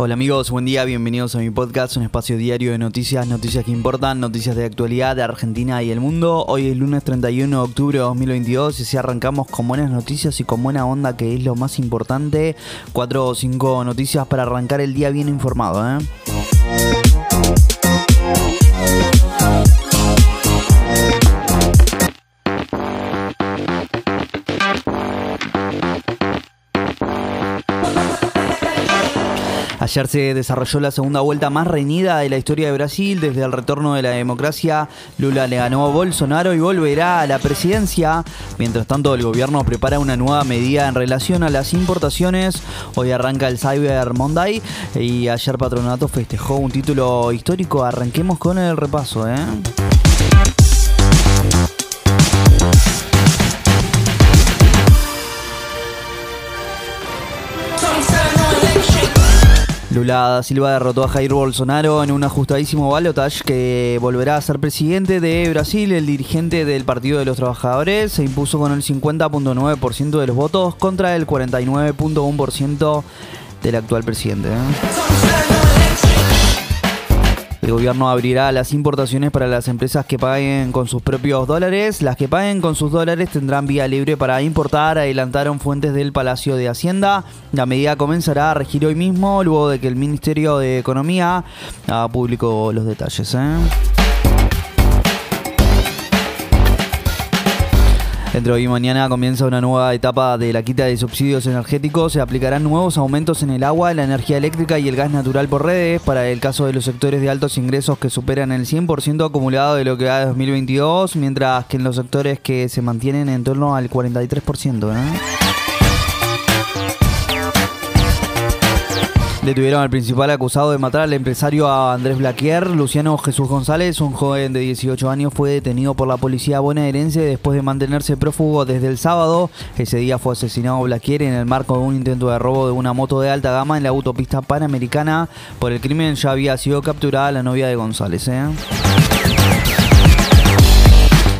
Hola amigos, buen día, bienvenidos a mi podcast, un espacio diario de noticias, noticias que importan, noticias de actualidad de Argentina y el mundo. Hoy es lunes 31 de octubre de 2022 y si arrancamos con buenas noticias y con buena onda que es lo más importante, cuatro o cinco noticias para arrancar el día bien informado. ¿eh? Ayer se desarrolló la segunda vuelta más reñida de la historia de Brasil. Desde el retorno de la democracia, Lula le ganó a Bolsonaro y volverá a la presidencia. Mientras tanto, el gobierno prepara una nueva medida en relación a las importaciones. Hoy arranca el Cyber Monday y ayer Patronato festejó un título histórico. Arranquemos con el repaso, ¿eh? Lula da Silva derrotó a Jair Bolsonaro en un ajustadísimo balotage que volverá a ser presidente de Brasil. El dirigente del Partido de los Trabajadores se impuso con el 50.9% de los votos contra el 49.1% del actual presidente. ¿eh? El gobierno abrirá las importaciones para las empresas que paguen con sus propios dólares. Las que paguen con sus dólares tendrán vía libre para importar, adelantaron fuentes del Palacio de Hacienda. La medida comenzará a regir hoy mismo, luego de que el Ministerio de Economía publicó los detalles. ¿eh? Dentro de hoy y mañana comienza una nueva etapa de la quita de subsidios energéticos. Se aplicarán nuevos aumentos en el agua, la energía eléctrica y el gas natural por redes para el caso de los sectores de altos ingresos que superan el 100% acumulado de lo que va de 2022, mientras que en los sectores que se mantienen en torno al 43%. ¿eh? Detuvieron al principal acusado de matar al empresario Andrés Blaquier. Luciano Jesús González, un joven de 18 años, fue detenido por la policía bonaerense después de mantenerse prófugo desde el sábado. Ese día fue asesinado Blaquier en el marco de un intento de robo de una moto de alta gama en la autopista panamericana. Por el crimen ya había sido capturada la novia de González. ¿eh?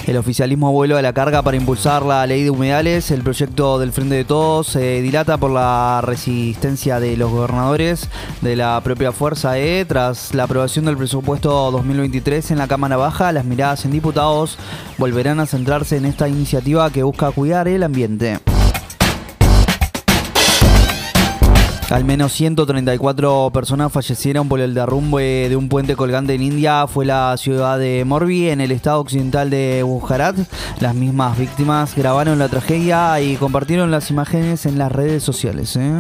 El oficialismo vuelve a la carga para impulsar la ley de humedales. El proyecto del Frente de Todos se dilata por la resistencia de los gobernadores de la propia Fuerza E. Tras la aprobación del presupuesto 2023 en la Cámara Baja, las miradas en diputados volverán a centrarse en esta iniciativa que busca cuidar el ambiente. Al menos 134 personas fallecieron por el derrumbe de un puente colgante en India. Fue la ciudad de Morbi, en el estado occidental de Gujarat. Las mismas víctimas grabaron la tragedia y compartieron las imágenes en las redes sociales. ¿eh?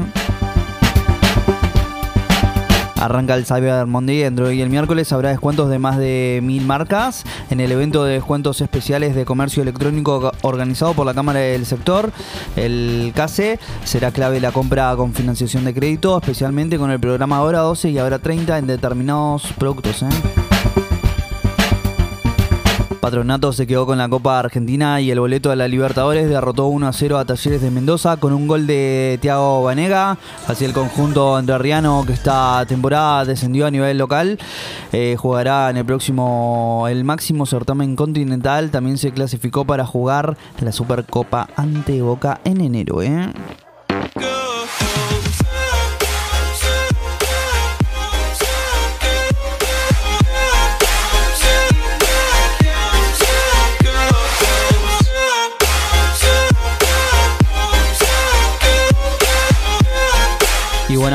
Arranca el Cyber Monday dentro y el miércoles habrá descuentos de más de mil marcas en el evento de descuentos especiales de comercio electrónico organizado por la Cámara del Sector. El CASE será clave la compra con financiación de crédito, especialmente con el programa Ahora 12 y Ahora 30 en determinados productos. ¿eh? Patronato se quedó con la Copa Argentina y el boleto de la Libertadores derrotó 1 a 0 a Talleres de Mendoza con un gol de Thiago Banega. Así el conjunto entrerriano que esta temporada descendió a nivel local eh, jugará en el próximo, el máximo certamen continental. También se clasificó para jugar la Supercopa ante Boca en enero. ¿eh?